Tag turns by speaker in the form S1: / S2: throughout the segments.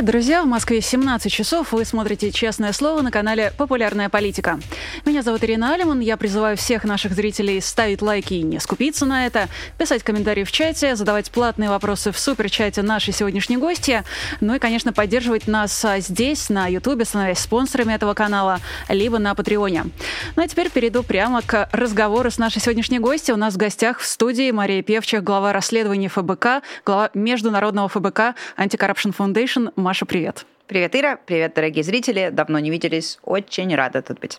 S1: Привет, друзья! В Москве 17 часов. Вы смотрите «Честное слово» на канале «Популярная политика». Меня зовут Ирина Алиман. Я призываю всех наших зрителей ставить лайки и не скупиться на это, писать комментарии в чате, задавать платные вопросы в суперчате нашей сегодняшней гости, ну и, конечно, поддерживать нас а, здесь, на Ютубе, становясь спонсорами этого канала, либо на Патреоне. Ну а теперь перейду прямо к разговору с нашей сегодняшней гостью. У нас в гостях в студии Мария Певчих, глава расследования ФБК, глава Международного ФБК Anti-Corruption Foundation Маша, привет.
S2: Привет, Ира. Привет, дорогие зрители. Давно не виделись. Очень рада тут быть.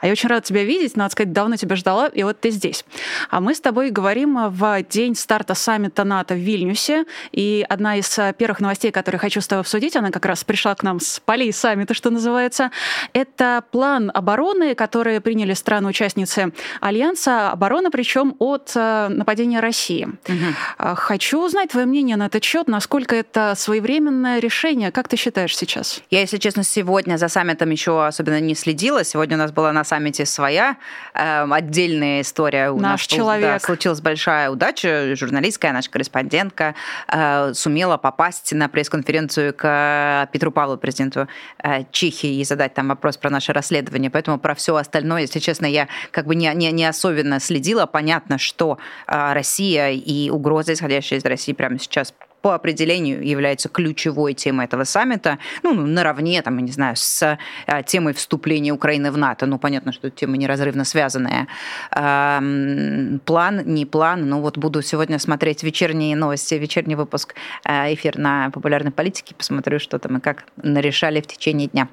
S1: А я очень рада тебя видеть. Надо сказать, давно тебя ждала, и вот ты здесь. А мы с тобой говорим в день старта саммита НАТО в Вильнюсе. И одна из э, первых новостей, которые хочу с тобой обсудить, она как раз пришла к нам с полей саммита, что называется. Это план обороны, который приняли страны-участницы Альянса. Оборона, причем от э, нападения России. Угу. Хочу узнать твое мнение на этот счет, насколько это своевременное решение. Как ты считаешь сейчас?
S2: Я, если честно, сегодня за саммитом еще особенно не следила. Сегодня у нас был была на саммите своя э, отдельная история.
S1: У Наш нас человек. Да,
S2: случилась большая удача. Журналистская, наша корреспондентка, э, сумела попасть на пресс-конференцию к Петру Павлу, президенту э, Чехии, и задать там вопрос про наше расследование. Поэтому про все остальное, если честно, я как бы не, не, не особенно следила. Понятно, что э, Россия и угрозы, исходящие из России прямо сейчас по определению является ключевой темой этого саммита, ну, наравне, там, я не знаю, с а, темой вступления Украины в НАТО. Ну, понятно, что тема неразрывно связанная. План, не план, ну, вот буду сегодня смотреть вечерние новости, вечерний выпуск а, эфир на популярной политике, посмотрю, что там и как нарешали в течение дня.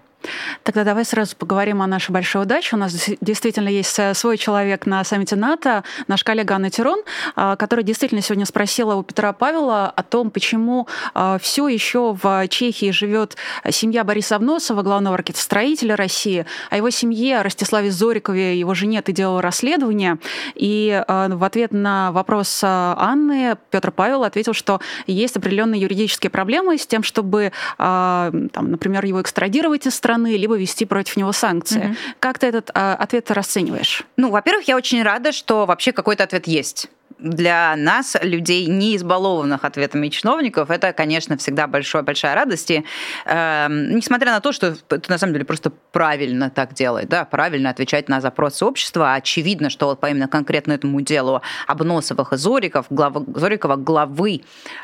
S1: Тогда давай сразу поговорим о нашей большой удаче. У нас действительно есть э, свой человек на саммите НАТО, наш коллега Анна Тирон, а, который действительно сегодня спросила у Петра Павела о том, почему а, все еще в Чехии живет семья Бориса Авносова, главного ракетостроителя России, о его семье Ростиславе Зорикове, его жене ты делал расследование. И а, в ответ на вопрос Анны Петр Павел ответил, что есть определенные юридические проблемы с тем, чтобы, там, например, его экстрадировать из страны, страны, либо вести против него санкции. Угу. Как ты этот а, ответ расцениваешь?
S2: Ну, во-первых, я очень рада, что вообще какой-то ответ есть для нас, людей, не избалованных ответами чиновников, это, конечно, всегда большая большая радость. И, э, несмотря на то, что это на самом деле просто правильно так делать, да, правильно отвечать на запросы общества, очевидно, что вот по именно конкретно этому делу Обносовых и Зориков, глава, Зорикова, главы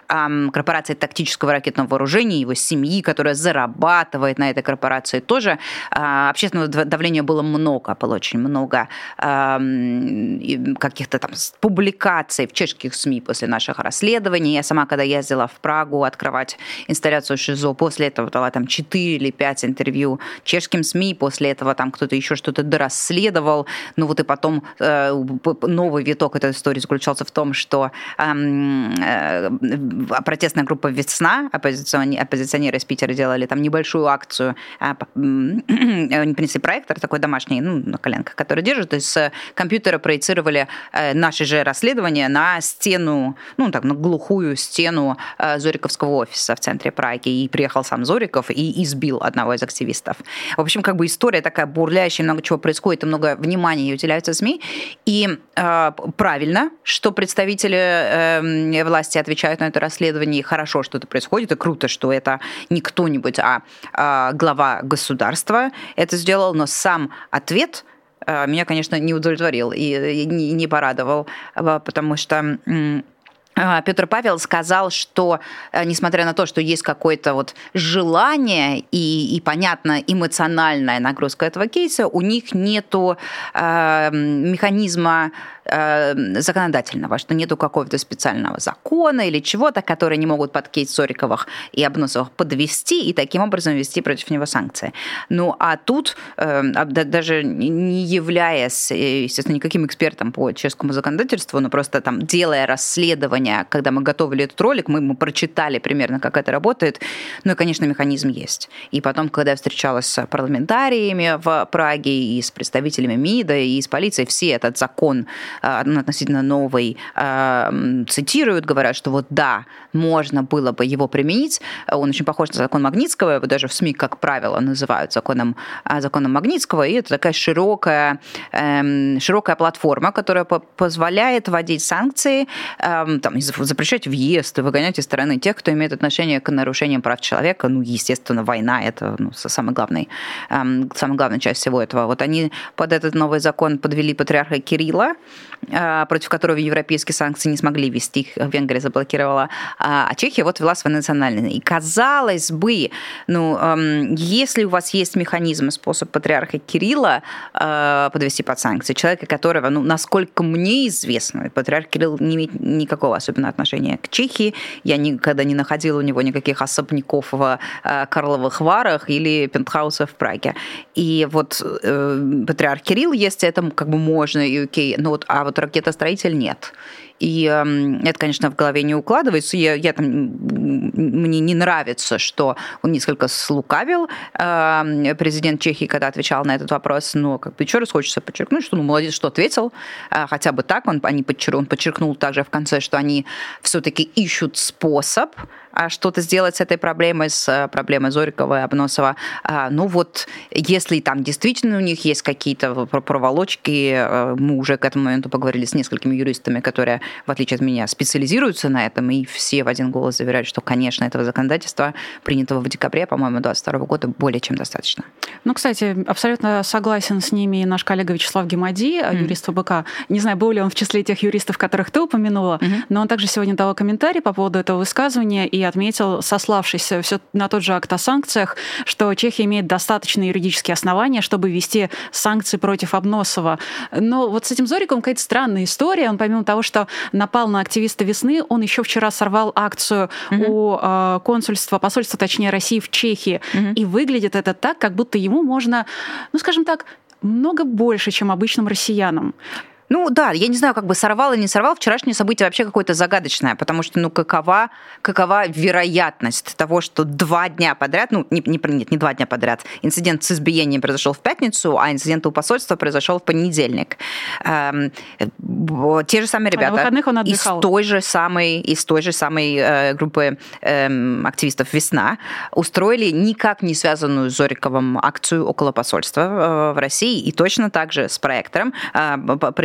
S2: э, корпорации тактического ракетного вооружения, его семьи, которая зарабатывает на этой корпорации, тоже э, общественного давления было много, было очень много э, каких-то там публикаций, публикаций в чешских СМИ после наших расследований. Я сама, когда ездила в Прагу открывать инсталляцию ШИЗО, после этого дала там 4 или 5 интервью чешским СМИ, после этого там кто-то еще что-то дорасследовал. Ну вот и потом э, новый виток этой истории заключался в том, что эм, э, протестная группа «Весна», оппозиционеры, оппозиционеры из Питера делали там небольшую акцию, э, они принесли проектор такой домашний, ну, на коленках, который держит, из компьютера проецировали э, наши же расследования, исследование на стену, ну так, на глухую стену э, Зориковского офиса в центре Праги. И приехал сам Зориков и избил одного из активистов. В общем, как бы история такая бурлящая, много чего происходит, и много внимания уделяется СМИ. И э, правильно, что представители э, власти отвечают на это расследование, и хорошо, что это происходит, и круто, что это не кто-нибудь, а э, глава государства это сделал, но сам ответ – меня, конечно, не удовлетворил и не порадовал, а, потому что а, Петр Павел сказал, что э, несмотря на то, что есть какое-то вот желание и, и понятно эмоциональная нагрузка этого кейса, у них нету э, механизма э, законодательного, что нету какого-то специального закона или чего-то, которые не могут под кейс Сориковых и Обносовых подвести и таким образом ввести против него санкции. Ну а тут, э, даже не являясь, э, естественно, никаким экспертом по чешскому законодательству, но просто там делая расследование когда мы готовили этот ролик, мы, мы прочитали примерно, как это работает. Ну и, конечно, механизм есть. И потом, когда я встречалась с парламентариями в Праге и с представителями МИДа, и с полицией, все этот закон относительно новый, цитируют, говорят, что вот да, можно было бы его применить. Он очень похож на закон Магнитского, его даже в СМИ, как правило, называют законом, законом Магнитского, и это такая широкая, эм, широкая платформа, которая позволяет вводить санкции, эм, там, запрещать въезд выгонять из страны тех, кто имеет отношение к нарушениям прав человека. Ну, естественно, война – это ну, самый главный, эм, самая главная часть всего этого. Вот они под этот новый закон подвели патриарха Кирилла, против которого европейские санкции не смогли вести, их Венгрия заблокировала, а, а Чехия вот ввела свои национальные. И казалось бы, ну, эм, если у вас есть механизм и способ патриарха Кирилла э, подвести под санкции, человека, которого, ну, насколько мне известно, патриарх Кирилл не имеет никакого особенного отношения к Чехии, я никогда не находила у него никаких особняков в э, Карловых Варах или пентхаусов в Праге. И вот э, патриарх Кирилл, если это как бы можно, и окей, но вот, а вот ракетостроитель нет. И э, это, конечно, в голове не укладывается. Я, я там, мне не нравится, что он несколько слукавил, э, президент Чехии, когда отвечал на этот вопрос. Но как бы еще раз хочется подчеркнуть, что ну, молодец, что ответил. Э, хотя бы так он, они подчер, он подчеркнул также в конце, что они все-таки ищут способ а, что-то сделать с этой проблемой, с э, проблемой Зорикова и Обносова. Ну вот, если там действительно у них есть какие-то проволочки, э, мы уже к этому моменту поговорили с несколькими юристами, которые, в отличие от меня, специализируются на этом, и все в один голос заверяют, что, конечно, этого законодательства, принятого в декабре, по-моему, 2022 года, более чем достаточно.
S1: Ну, кстати, абсолютно согласен с ними и наш коллега Вячеслав Гемади, mm-hmm. юрист ФБК. Не знаю, был ли он в числе тех юристов, которых ты упомянула, mm-hmm. но он также сегодня дал комментарий по поводу этого высказывания, и отметил, сославшись все на тот же акт о санкциях, что Чехия имеет достаточные юридические основания, чтобы ввести санкции против Обносова. Но вот с этим Зориком какая-то странная история. Он помимо того, что напал на активиста весны, он еще вчера сорвал акцию угу. у э, консульства, посольства, точнее, России в Чехии. Угу. И выглядит это так, как будто ему можно, ну, скажем так, много больше, чем обычным россиянам.
S2: Ну да, я не знаю, как бы сорвал или не сорвал. Вчерашнее событие вообще какое-то загадочное, потому что, ну, какова, какова вероятность того, что два дня подряд, ну, не, не, нет, не два дня подряд, инцидент с избиением произошел в пятницу, а инцидент у посольства произошел в понедельник. Эм, те же самые ребята а на он из той же самой, из той же самой э, группы э, активистов «Весна» устроили никак не связанную с Зориковым акцию около посольства э, в России и точно так же с проектором э,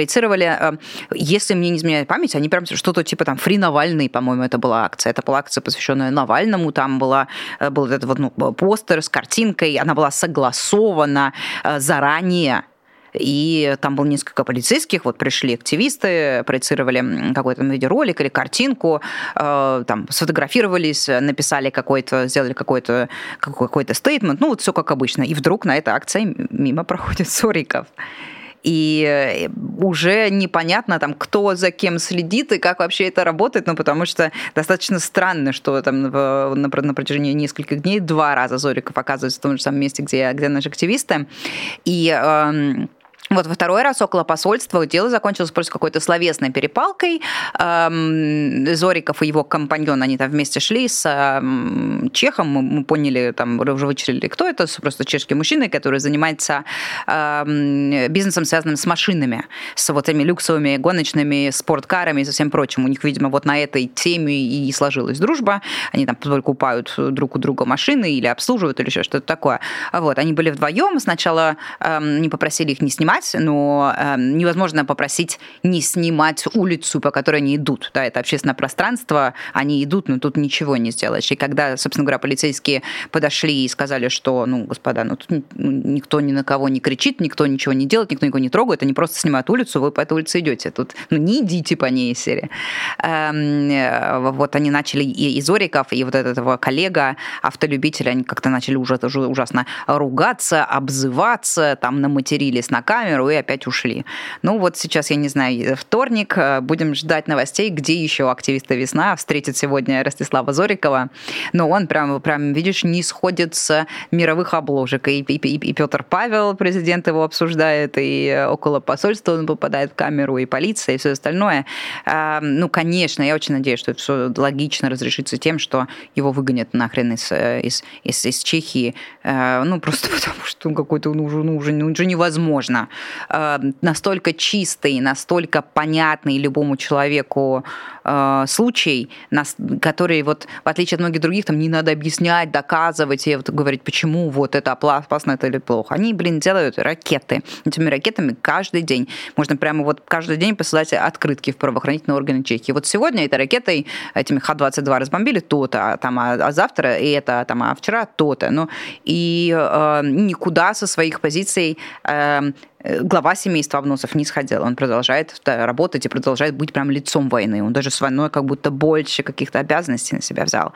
S2: проецировали э, если мне не изменяет память, они прям что-то типа там «Фри Навальный», по-моему, это была акция. Это была акция, посвященная Навальному. Там была, э, был этот вот ну, постер с картинкой, она была согласована э, заранее и там было несколько полицейских, вот пришли активисты, проецировали какой-то видеоролик или картинку, там сфотографировались, написали какой-то, сделали какой-то какой-то стейтмент, ну вот все как обычно. И вдруг на этой акции мимо проходит Сориков и э, уже непонятно, там, кто за кем следит и как вообще это работает, ну, потому что достаточно странно, что там на, на протяжении нескольких дней два раза Зориков оказывается в том же самом месте, где, где наши активисты, и эм, вот во второй раз около посольства дело закончилось просто какой-то словесной перепалкой. Зориков и его компаньон, они там вместе шли с чехом, мы поняли, там уже вычислили, кто это, просто чешский мужчина, который занимается бизнесом, связанным с машинами, с вот этими люксовыми гоночными спорткарами и со всем прочим. У них, видимо, вот на этой теме и сложилась дружба. Они там покупают друг у друга машины или обслуживают, или еще что-то такое. Вот, они были вдвоем. Сначала не попросили их не снимать, снимать, но э, невозможно попросить не снимать улицу, по которой они идут. Да, это общественное пространство, они идут, но тут ничего не сделаешь. И когда, собственно говоря, полицейские подошли и сказали, что, ну, господа, ну тут ну, никто ни на кого не кричит, никто ничего не делает, никто никого не трогает, они просто снимают улицу, вы по этой улице идете. Тут, ну, не идите по ней серии. Эм, э, вот они начали, и, и Зориков, и вот этого коллега, автолюбителя, они как-то начали уже ужасно ругаться, обзываться, там наматерились на камеру, камеру и опять ушли. Ну вот сейчас, я не знаю, вторник, э, будем ждать новостей, где еще активисты «Весна» встретит сегодня Ростислава Зорикова. Но он прям, прям видишь, не сходит с мировых обложек. И, и, и, Петр Павел, президент его обсуждает, и около посольства он попадает в камеру, и полиция, и все остальное. А, ну, конечно, я очень надеюсь, что это все логично разрешится тем, что его выгонят нахрен из, э, из, из, из Чехии. Ну, просто потому что какой-то ну, уже, ну, уже, ну, уже невозможно э, настолько чистый, настолько понятный любому человеку э, случай, который вот, в отличие от многих других, там не надо объяснять, доказывать и вот говорить, почему вот это опасно, это или плохо. Они, блин, делают ракеты. Этими ракетами каждый день. Можно прямо вот каждый день посылать открытки в правоохранительные органы Чехии. Вот сегодня этой ракетой, этими Х-22 разбомбили то-то, а, там, а, а завтра и это, там, а вчера то-то. Ну, и э, никуда со своих позиций Э, глава семейства Обносов не сходил. Он продолжает работать и продолжает быть прям лицом войны. Он даже с войной как будто больше каких-то обязанностей на себя взял.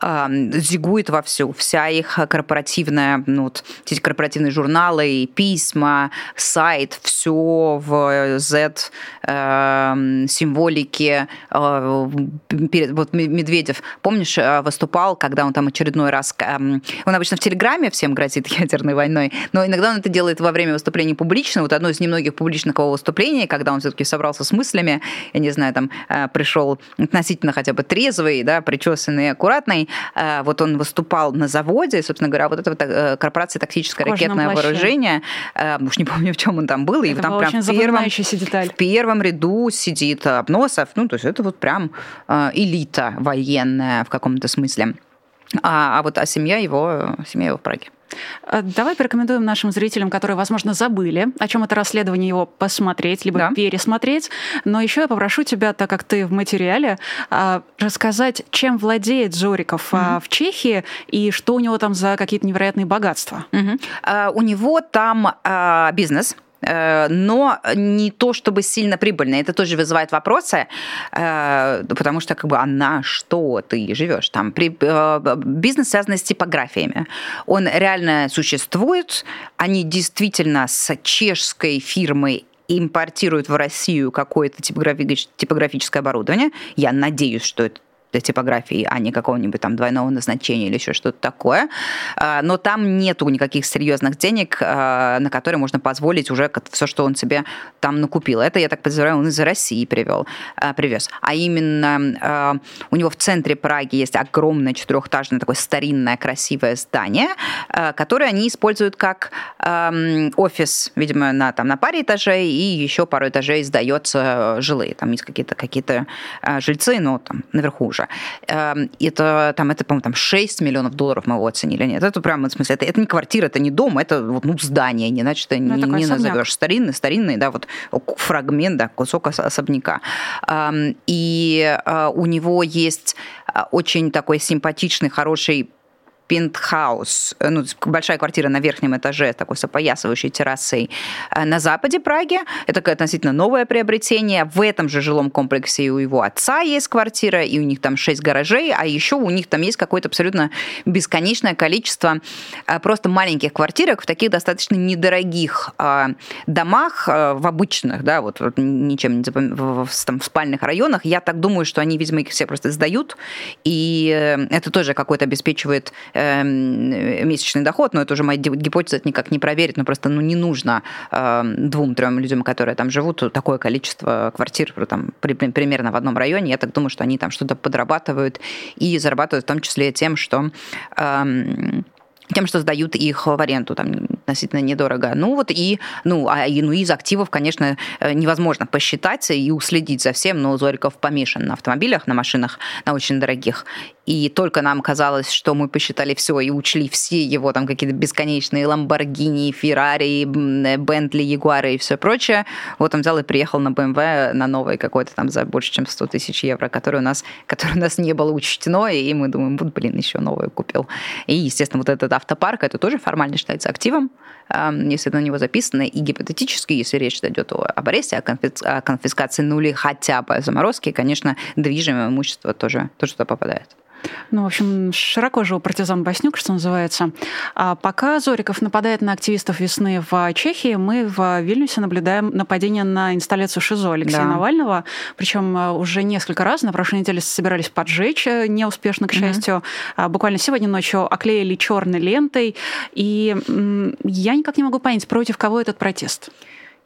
S2: Зигует вовсю. Вся их корпоративная, ну, вот, эти корпоративные журналы, письма, сайт, все в Z э, символике. Э, вот Медведев, помнишь, выступал, когда он там очередной раз... Он обычно в Телеграме всем грозит ядерной войной, но иногда он это делает во время выступлений публично, вот одно из немногих публичных его выступлений, когда он все-таки собрался с мыслями, я не знаю, там э, пришел относительно хотя бы трезвый, да, причесанный, аккуратный, э, вот он выступал на заводе, собственно говоря, вот это э, корпорация тактическое ракетное плаще. вооружение, уж не помню, в чем он там был,
S1: это и там прям в первом, деталь.
S2: в первом ряду сидит Обносов, ну, то есть это вот прям элита военная в каком-то смысле. А, а вот а семья его, семья его в Праге.
S1: Э, давай порекомендуем нашим зрителям, которые, возможно, забыли, о чем это расследование, его посмотреть, либо да. пересмотреть. Но еще я попрошу тебя, так как ты в материале, а, рассказать, чем владеет Зориков угу. в Чехии и что у него там за какие-то невероятные богатства.
S2: Угу. У него там бизнес, но не то чтобы сильно прибыльно. Это тоже вызывает вопросы, э, потому что как бы а на что ты живешь? Там э, бизнес связан с типографиями. Он реально существует. Они действительно с чешской фирмой импортируют в Россию какое-то типографическое оборудование. Я надеюсь, что это типографии, а не какого-нибудь там двойного назначения или еще что-то такое. А, но там нету никаких серьезных денег, а, на которые можно позволить уже все, что он себе там накупил. Это, я так подозреваю, он из России привел, а, привез. А именно у него в центре Праги есть огромное четырехэтажное такое старинное красивое здание, которое они используют как офис, видимо, на, там, на паре этажей, и еще пару этажей сдается жилые. Там есть какие-то какие жильцы, но там наверху уже. Эм, это, там, это по-моему, там 6 миллионов долларов мы его оценили. Нет, это прямо, в смысле, это, это не квартира, это не дом, это вот, ну, здание, не иначе ты ну, не, не назовешь. Старинный, старинный, да, вот фрагмент, да, кусок особняка. Эм, и э, у него есть э, очень такой симпатичный, хороший пентхаус, э, ну, большая квартира на верхнем этаже, такой с опоясывающей террасой э, на западе Праги. Это относительно новое приобретение. В этом же жилом комплексе у его отца есть квартира, и у них там шесть гаражей, а еще у них там есть какое-то абсолютно бесконечное количество э, просто маленьких квартирок в таких достаточно недорогих домах, в обычных, да, вот, вот ничем не запом... в, там, в спальных районах. Я так думаю, что они, видимо, их все просто сдают, и это тоже какой-то обеспечивает месячный доход, но это уже моя гипотеза, это никак не проверить, но просто ну, не нужно эм, двум-трем людям, которые там живут, такое количество квартир там, примерно в одном районе. Я так думаю, что они там что-то подрабатывают и зарабатывают в том числе тем, что эм, тем, что сдают их в аренду, там относительно недорого. Ну вот и, ну, а, ну, из активов, конечно, э, невозможно посчитать и уследить за всем, но Зориков помешан на автомобилях, на машинах, на очень дорогих и только нам казалось, что мы посчитали все и учли все его там какие-то бесконечные Ламборгини, Феррари, Бентли, Ягуары и все прочее. Вот он взял и приехал на BMW на новый какой-то там за больше, чем 100 тысяч евро, который у нас, который у нас не было учтено, и мы думаем, вот, блин, еще новый купил. И, естественно, вот этот автопарк, это тоже формально считается активом, если на него записано, и гипотетически, если речь идет об аресте, о конфискации, ну или хотя бы заморозке, конечно, движимое имущество тоже, тоже туда попадает.
S1: Ну, в общем, широко жил партизан Баснюк, что называется. А пока Зориков нападает на активистов весны в Чехии, мы в Вильнюсе наблюдаем нападение на инсталляцию ШИЗО Алексея да. Навального. Причем а, уже несколько раз на прошлой неделе собирались поджечь, э, неуспешно, к счастью. Mm-hmm. Буквально сегодня ночью оклеили черной лентой. И я никак не могу понять, против кого этот протест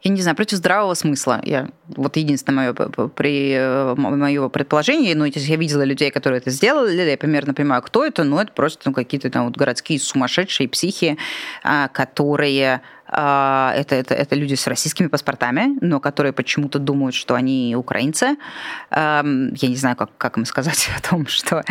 S2: я не знаю, против здравого смысла. Я, вот единственное мое, при, э, мое предположение, ну, я видела людей, которые это сделали, я примерно понимаю, кто это, но это просто ну, какие-то там вот городские сумасшедшие психи, а, которые а, это, это, это люди с российскими паспортами, но которые почему-то думают, что они украинцы. Я не знаю, как, как им сказать о том, что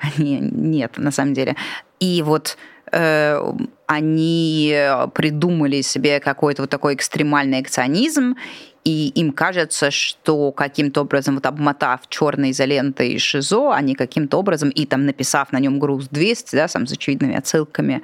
S2: они нет, на самом деле. И вот они придумали себе какой-то вот такой экстремальный акционизм, и им кажется, что каким-то образом, вот обмотав черной изолентой ШИЗО, они каким-то образом, и там написав на нем груз 200, да, сам с очевидными отсылками,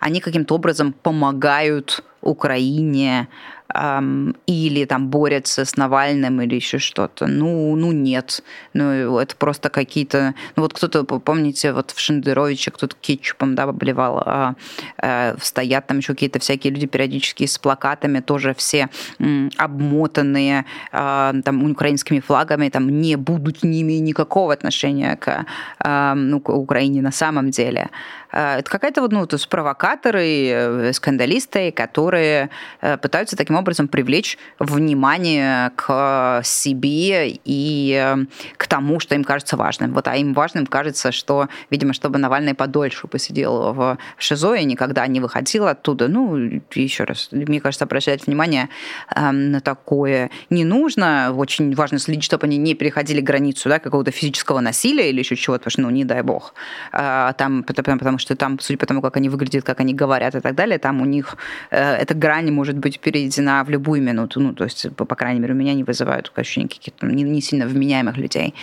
S2: они каким-то образом помогают Украине эм, или там борются с Навальным или еще что-то. Ну, ну нет. Ну, это просто какие-то... Ну, вот кто-то, помните, вот в Шендеровиче кто-то кетчупом, да, обливал. А, а, стоят там еще какие-то всякие люди периодически с плакатами, тоже все м, обмотанные а, там украинскими флагами, там не будут ними никакого отношения к, а, ну, к Украине на самом деле. А, это какая-то вот, ну, то есть провокаторы, э, скандалисты, которые э, пытаются таким образом привлечь внимание к себе и э, к тому, что им кажется важным. Вот, а им важным кажется, что, видимо, чтобы Навальный подольше посидел в ШИЗО и никогда не выходил оттуда. Ну, еще раз, мне кажется, обращать внимание эм, на такое не нужно. Очень важно следить, чтобы они не переходили границу да, какого-то физического насилия или еще чего-то, потому что, ну, не дай бог. Там, потому, потому что там, судя по тому, как они выглядят, как они говорят и так далее, там у них э, эта грань может быть переведена в любую минуту. Ну, то есть, по, по крайней мере, у меня не вызывают ощущения каких-то не, не сильно вменяемых людей.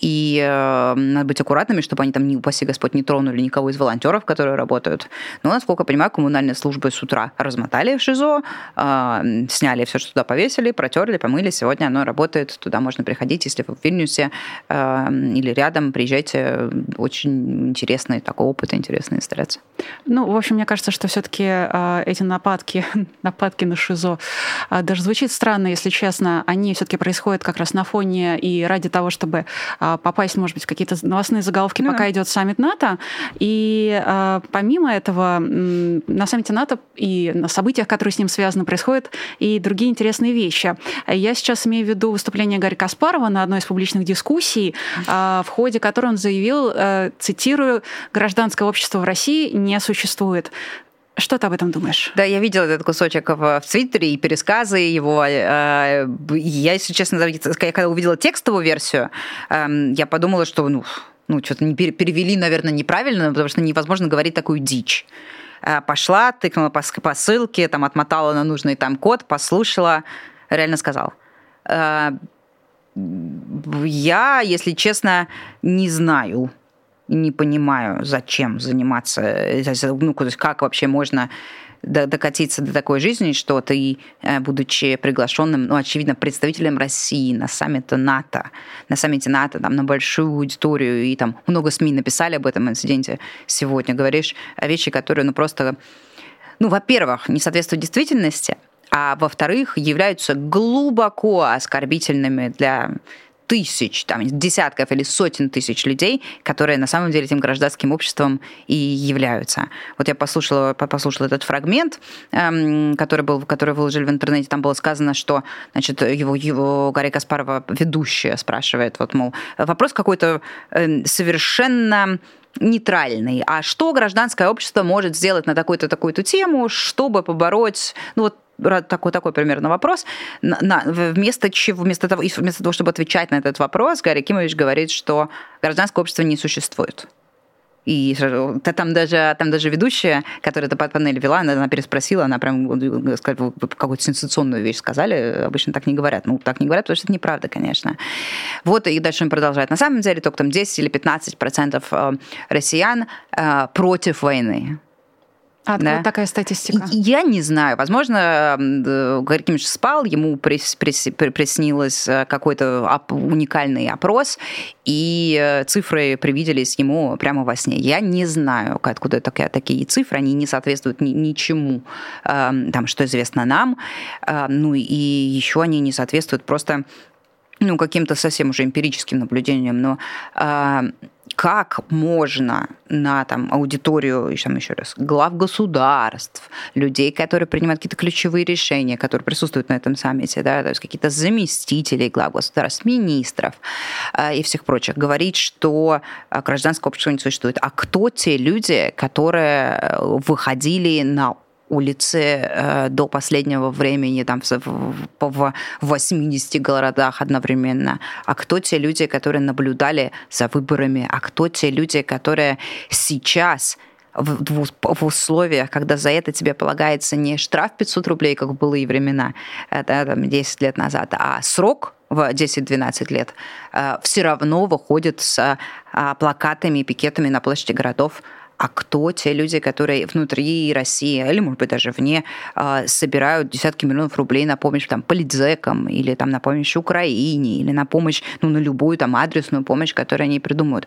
S2: И э, надо быть аккуратными, чтобы они там, не упаси Господь, не тронули никого из волонтеров, которые работают. Но, насколько я понимаю, коммунальные службы с утра размотали в ШИЗО, э, сняли все, что туда повесили, протерли, помыли. Сегодня оно работает, туда можно приходить, если вы в Вильнюсе э, или рядом, приезжайте. Очень интересный такой опыт, интересная инсталляция.
S1: Ну, в общем, мне кажется, что все-таки э, эти нападки, нападки на ШИЗО, э, даже звучит странно, если честно, они все-таки происходят как раз на фоне и ради того, чтобы а, попасть, может быть, в какие-то новостные заголовки, да. пока идет саммит НАТО. И а, помимо этого, на саммите НАТО и на событиях, которые с ним связаны, происходят и другие интересные вещи. Я сейчас имею в виду выступление Гарри Каспарова на одной из публичных дискуссий, а, в ходе которой он заявил, э, цитирую, «гражданское общество в России не существует». Что ты об этом думаешь?
S2: Да, я видела этот кусочек в, в Твиттере и пересказы его. Э, я, если честно, когда увидела текстовую версию, эм, я подумала, что ну, ну что-то не перевели, наверное, неправильно, потому что невозможно говорить такую дичь э, пошла, тыкнула по, по ссылке, там отмотала на нужный там код, послушала, реально сказал. Э, я, если честно, не знаю, не понимаю, зачем заниматься, ну, то есть как вообще можно докатиться до такой жизни, что ты, э, будучи приглашенным, ну, очевидно, представителем России на саммите НАТО, на саммите НАТО, там, на большую аудиторию, и там много СМИ написали об этом инциденте сегодня, говоришь вещи, которые, ну, просто, ну, во-первых, не соответствуют действительности, а во-вторых, являются глубоко оскорбительными для тысяч, там, десятков или сотен тысяч людей, которые на самом деле этим гражданским обществом и являются. Вот я послушала, послушала этот фрагмент, эм, который, был, который выложили в интернете, там было сказано, что значит, его, его Гарри Каспарова ведущая спрашивает, вот, мол, вопрос какой-то э, совершенно нейтральный. А что гражданское общество может сделать на такую-то такую-то тему, чтобы побороть, ну вот такой, такой примерно вопрос. На, на, вместо, чего, вместо, того, вместо того, чтобы отвечать на этот вопрос, Гарри Кимович говорит, что гражданское общество не существует. И там даже, там даже ведущая, которая эту панель вела, она, она переспросила, она прям какую-то сенсационную вещь сказали. Обычно так не говорят. Ну, так не говорят, потому что это неправда, конечно. Вот, и дальше он продолжает. На самом деле только там 10 или 15 процентов э, россиян э, против войны.
S1: А откуда да? такая статистика?
S2: Я не знаю. Возможно, Гарри Кимович спал, ему приснилось э, какой-то уникальный опрос, и э, цифры привиделись ему прямо во сне. Я не знаю, откуда такие, такие цифры, они не соответствуют ни, ничему, эм, там, что известно нам. Э, ну и еще они не соответствуют просто ну, каким-то совсем уже эмпирическим наблюдениям, но как можно на там, аудиторию, там еще раз, глав государств, людей, которые принимают какие-то ключевые решения, которые присутствуют на этом саммите, да, то есть какие-то заместители глав государств, министров э, и всех прочих, говорить, что э, гражданское общество не существует. А кто те люди, которые э, выходили на улицы э, до последнего времени там, в, в 80 городах одновременно, а кто те люди, которые наблюдали за выборами, а кто те люди, которые сейчас в, в, условиях, когда за это тебе полагается не штраф 500 рублей, как в былые времена, это там, 10 лет назад, а срок в 10-12 лет, э, все равно выходит с а, плакатами и пикетами на площади городов а кто те люди, которые внутри России, или, может быть, даже вне, а, собирают десятки миллионов рублей на помощь там, политзекам, или там, на помощь Украине, или на помощь, ну, на любую там адресную помощь, которую они придумают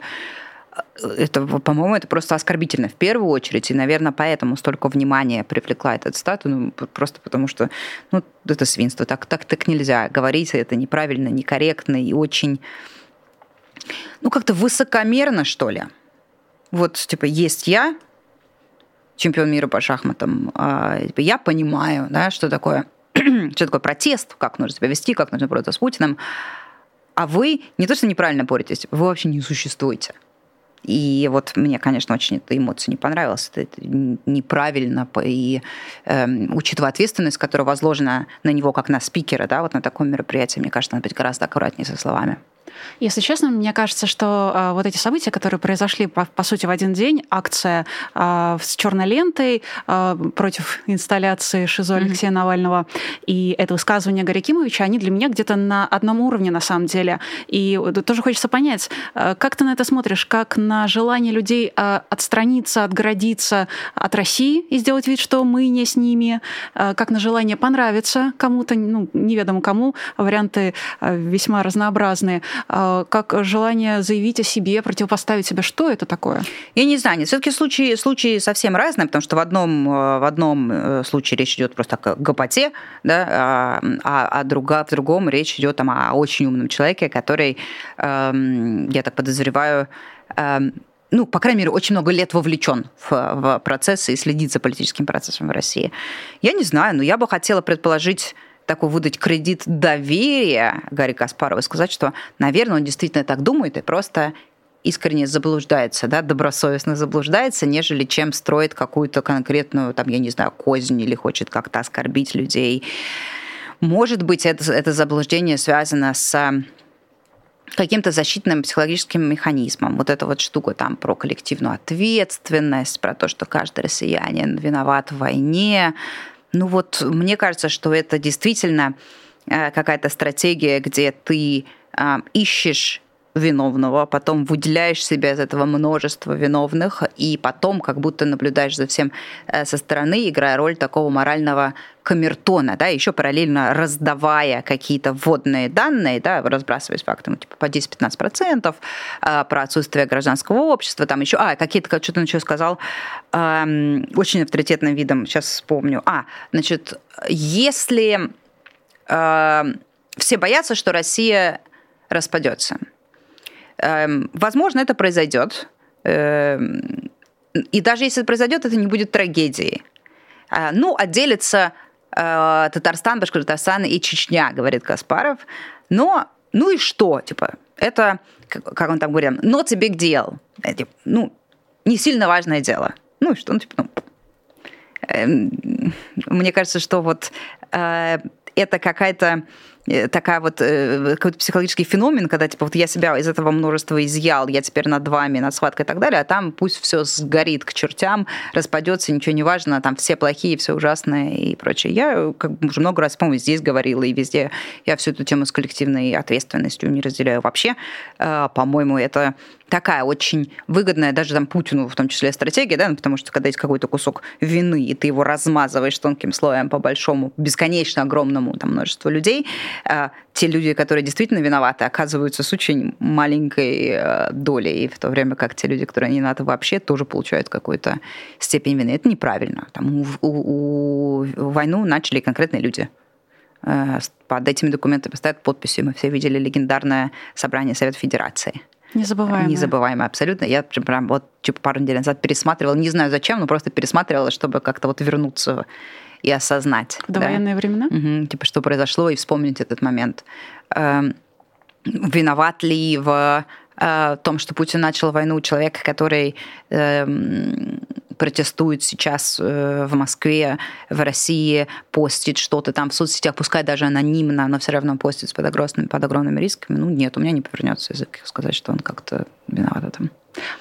S2: это, по-моему, это просто оскорбительно в первую очередь, и, наверное, поэтому столько внимания привлекла этот статус, ну, просто потому что, ну, это свинство, так, так, так нельзя говорить, это неправильно, некорректно и очень, ну, как-то высокомерно, что ли вот, типа, есть я, чемпион мира по шахматам, а, типа, я понимаю, да, что такое, что такое протест, как нужно себя вести, как нужно бороться с Путиным, а вы не то, что неправильно боретесь, вы вообще не существуете. И вот мне, конечно, очень эта эмоция не понравилась. Это, неправильно, и э, учитывая ответственность, которая возложена на него как на спикера, да, вот на таком мероприятии, мне кажется, надо быть гораздо аккуратнее со словами.
S1: Если честно, мне кажется, что э, вот эти события, которые произошли, по, по сути, в один день, акция э, с черной лентой э, против инсталляции Шизо Алексея mm-hmm. Навального и это высказывание Гарри Кимовича, они для меня где-то на одном уровне, на самом деле. И тоже хочется понять, э, как ты на это смотришь, как на желание людей э, отстраниться, отгородиться от России и сделать вид, что мы не с ними, э, как на желание понравиться кому-то, ну, неведомо кому, варианты э, весьма разнообразные. А, как желание заявить о себе, противопоставить себя. Что это такое?
S2: Я не знаю. Все-таки случаи, случаи совсем разные, потому что в одном, э, в одном э, случае речь идет просто о гопоте, да, а, а, а друга, в другом речь идет там, о очень умном человеке, который, эм, я так подозреваю, эм, ну, по крайней мере, очень много лет вовлечен в, в процессы и следит за политическим процессом в России. Я не знаю, но я бы хотела предположить такой выдать кредит доверия Гарри Каспарову и сказать, что, наверное, он действительно так думает и просто искренне заблуждается, да, добросовестно заблуждается, нежели чем строит какую-то конкретную, там, я не знаю, кознь или хочет как-то оскорбить людей. Может быть, это, это заблуждение связано с каким-то защитным психологическим механизмом. Вот эта вот штука там про коллективную ответственность, про то, что каждый россиянин виноват в войне, ну вот мне кажется, что это действительно э, какая-то стратегия, где ты э, ищешь виновного, потом выделяешь себя из этого множества виновных, и потом как будто наблюдаешь за всем э, со стороны, играя роль такого морального камертона, да, еще параллельно раздавая какие-то вводные данные, да, разбрасываясь фактом, типа по 10-15% э, про отсутствие гражданского общества, там еще, а, какие-то, что-то еще сказал, эм, очень авторитетным видом, сейчас вспомню. А, значит, если э, все боятся, что Россия распадется, возможно, это произойдет. Эм, и даже если это произойдет, это не будет трагедией. А, ну, отделится э, Татарстан, Башкортостан и Чечня, говорит Каспаров. Но, ну и что? Типа, это, как он там говорит, not a big deal. Ну, не сильно важное дело. Ну и что? Ну, типа, ну, эм, мне кажется, что вот э, это какая-то такая вот э, какой-то психологический феномен, когда типа вот я себя из этого множества изъял, я теперь над вами, над схваткой и так далее, а там пусть все сгорит к чертям, распадется, ничего не важно, там все плохие, все ужасное и прочее. Я как бы уже много раз, по-моему, здесь говорила и везде, я всю эту тему с коллективной ответственностью не разделяю вообще. Э, по-моему, это такая очень выгодная даже там Путину в том числе стратегия, да, ну, потому что когда есть какой-то кусок вины, и ты его размазываешь тонким слоем по большому, бесконечно огромному там множеству людей, э, те люди, которые действительно виноваты, оказываются с очень маленькой э, долей, в то время как те люди, которые не виноваты вообще, тоже получают какую-то степень вины. Это неправильно. Там у, у, у войну начали конкретные люди э, под этими документами ставят подписи. Мы все видели легендарное собрание Совета Федерации.
S1: Незабываемое.
S2: Незабываемое, абсолютно. Я прям вот типа, пару недель назад пересматривала, не знаю зачем, но просто пересматривала, чтобы как-то вот вернуться и осознать.
S1: В довоенные да? времена?
S2: Угу, типа, что произошло, и вспомнить этот момент. Эм, виноват ли в э, том, что Путин начал войну человек, который эм, протестует сейчас э, в Москве, в России, постит что-то там в соцсетях, пускай даже анонимно, но все равно постит под огромными, под огромными рисками, ну нет, у меня не повернется язык сказать, что он как-то виноват в этом.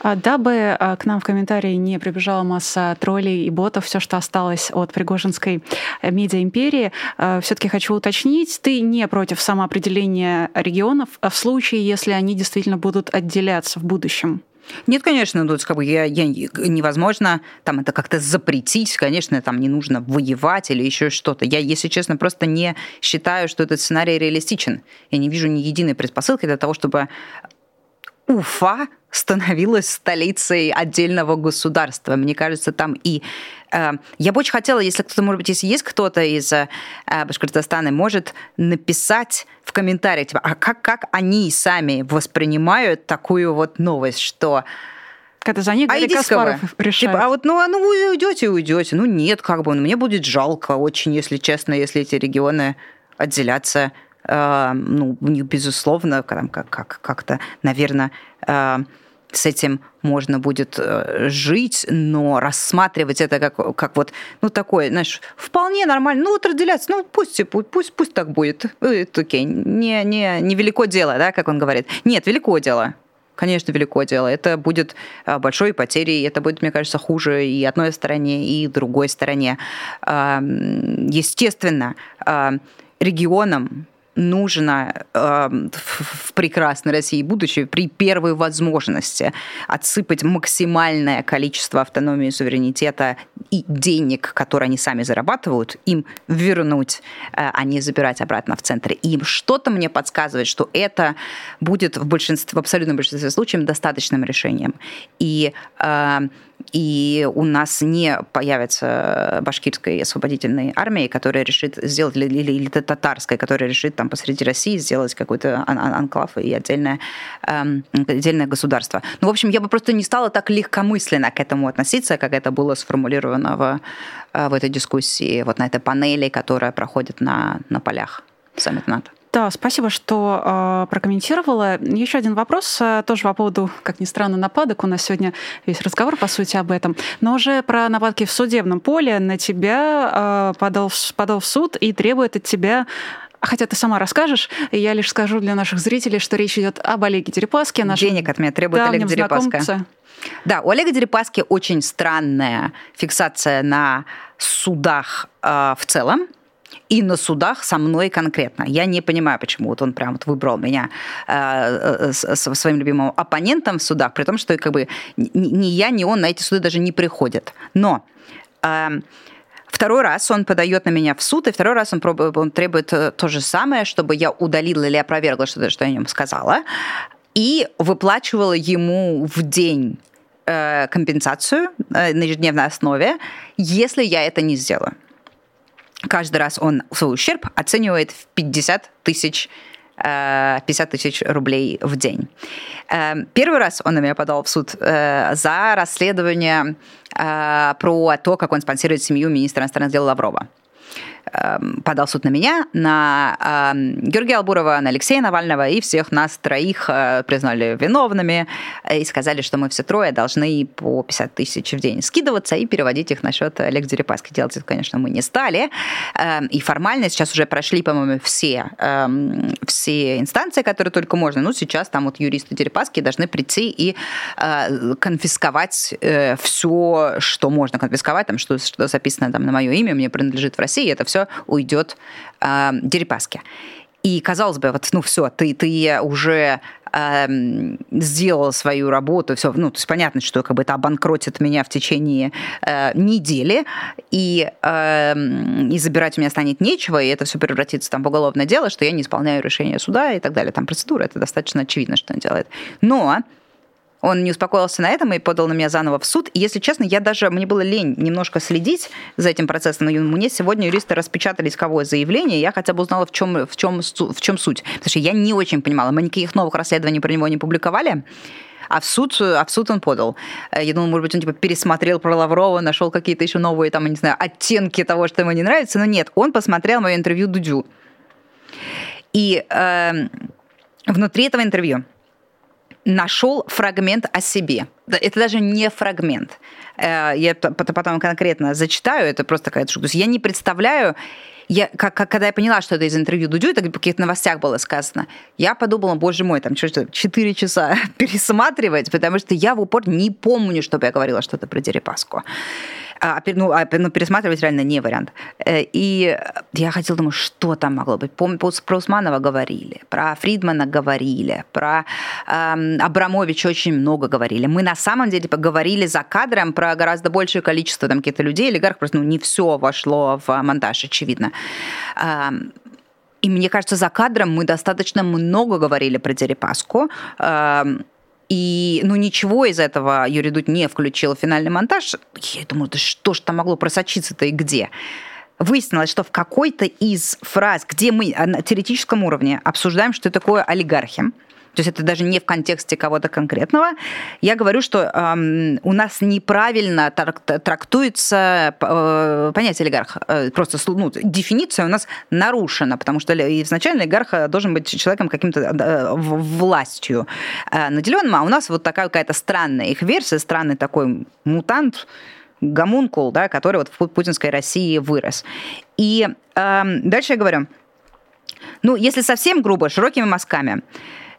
S1: А, дабы а, к нам в комментарии не прибежала масса троллей и ботов, все, что осталось от Пригожинской э, медиа-империи, а, все-таки хочу уточнить, ты не против самоопределения регионов в случае, если они действительно будут отделяться в будущем?
S2: Нет, конечно, тут как бы я, я, невозможно там это как-то запретить, конечно, там не нужно воевать или еще что-то. Я, если честно, просто не считаю, что этот сценарий реалистичен. Я не вижу ни единой предпосылки для того, чтобы Уфа становилась столицей отдельного государства. Мне кажется, там и... Э, я бы очень хотела, если кто-то, может быть, если есть кто-то из э, Башкортостана, может написать в комментариях, типа, а как, как они сами воспринимают такую вот новость, что
S1: когда за них а Гарри Каспаров решает.
S2: Типа, а вот, ну, а ну вы уйдете, уйдете. Ну, нет, как бы, ну, мне будет жалко очень, если честно, если эти регионы отделятся ну, у них, безусловно, как, как, как-то, наверное, э, с этим можно будет э, жить, но рассматривать это как, как вот, ну, такое, знаешь, вполне нормально, ну, вот разделяться, ну, пусть, пусть, пусть, пусть так будет, это окей, не, не, не велико дело, да, как он говорит. Нет, велико дело, конечно, велико дело. Это будет большой потерей, это будет, мне кажется, хуже и одной стороне, и другой стороне. Естественно, регионам нужно э, в прекрасной России будущее при первой возможности отсыпать максимальное количество автономии суверенитета и денег, которые они сами зарабатывают, им вернуть, э, а не забирать обратно в центре. И что-то мне подсказывает, что это будет в, большинстве, в абсолютном большинстве случаев достаточным решением. И э, и у нас не появится башкирской освободительной армии, которая решит сделать, или, или, или татарской, которая решит там посреди России сделать какой-то анклав и отдельное, эм, отдельное государство. Ну, в общем, я бы просто не стала так легкомысленно к этому относиться, как это было сформулировано в, э, в этой дискуссии, вот на этой панели, которая проходит на, на полях саммита НАТО.
S1: Да, спасибо, что э, прокомментировала. Еще один вопрос, э, тоже по поводу, как ни странно, нападок. У нас сегодня весь разговор, по сути, об этом. Но уже про нападки в судебном поле на тебя э, подал, подал в суд и требует от тебя Хотя ты сама расскажешь, я лишь скажу для наших зрителей, что речь идет об Олеге Дерипаске.
S2: Нашем Денег от меня требует Олег Дерипаска. Да, у Олега Дерипаски очень странная фиксация на судах э, в целом и на судах со мной конкретно. Я не понимаю, почему вот он прям вот выбрал меня э, со своим любимым оппонентом в судах, при том, что как бы ни я, ни он на эти суды даже не приходят. Но э, Второй раз он подает на меня в суд, и второй раз он, пробует, он требует э, то же самое, чтобы я удалила или опровергла что-то, что я о нем сказала, и выплачивала ему в день э, компенсацию э, на ежедневной основе, если я это не сделаю каждый раз он свой ущерб оценивает в 50 тысяч 50 э, тысяч рублей в день. Э, первый раз он на меня подал в суд э, за расследование про то, как он спонсирует семью министра иностранных дел Лаврова. Эм, подал суд на меня, на эм, Георгия Албурова, на Алексея Навального, и всех нас троих э, признали виновными и сказали, что мы все трое должны по 50 тысяч в день скидываться и переводить их на счет Олега Дерипаски. Делать это, конечно, мы не стали. Эм, и формально сейчас уже прошли, по-моему, все, все инстанции, которые только можно. Ну, сейчас там вот юристы Дерипаски должны прийти и э, конфисковать э, все, что можно конфисковать, там, что, что записано там на мое имя, мне принадлежит в России, это все уйдет э, Дерипаске. И казалось бы, вот, ну все, ты, ты уже э, сделал свою работу, все, ну, то есть понятно, что как бы это обанкротит меня в течение э, недели, и, э, и забирать у меня станет нечего, и это все превратится там в уголовное дело, что я не исполняю решение суда и так далее. Там процедура, это достаточно очевидно, что он делает. Но он не успокоился на этом и подал на меня заново в суд. И, если честно, я даже, мне было лень немножко следить за этим процессом, но мне сегодня юристы распечатали исковое заявление, я хотя бы узнала, в чем, в чем, в чем суть. Потому что я не очень понимала, мы никаких новых расследований про него не публиковали, а в суд, а в суд он подал. Я думала, может быть, он типа пересмотрел про Лаврова, нашел какие-то еще новые, там, не знаю, оттенки того, что ему не нравится, но нет, он посмотрел мое интервью Дудю. И э, внутри этого интервью нашел фрагмент о себе. Это даже не фрагмент. Э, я потом конкретно зачитаю, это просто какая-то штука. Я не представляю, я, как, как, когда я поняла, что это из интервью Дудю, это в каких-то новостях было сказано, я подумала, боже мой, там что, 4 часа пересматривать, потому что я в упор не помню, чтобы я говорила что-то про Дерипаску. А, ну, а, ну, пересматривать реально не вариант. Э, и я хотела, думаю, что там могло быть. Помню, про Усманова говорили, про Фридмана говорили, про э, Абрамовича очень много говорили. Мы на самом деле поговорили за кадром про гораздо большее количество там каких-то людей, олигарх просто ну, не все вошло в монтаж, очевидно. Э, и мне кажется, за кадром мы достаточно много говорили про Дерипаску. И, ну, ничего из этого Юрий Дудь не включил в финальный монтаж. Я думаю, да что ж там могло просочиться-то и где? Выяснилось, что в какой-то из фраз, где мы на теоретическом уровне обсуждаем, что такое олигархия, то есть это даже не в контексте кого-то конкретного. Я говорю, что эм, у нас неправильно трактуется э, понятие олигарха. Э, просто ну, дефиниция у нас нарушена, потому что изначально олигарх должен быть человеком каким-то э, властью э, наделенным, а у нас вот такая какая-то странная их версия, странный такой мутант, гомункул, да, который вот в путинской России вырос. И э, дальше я говорю, ну, если совсем грубо, широкими мазками,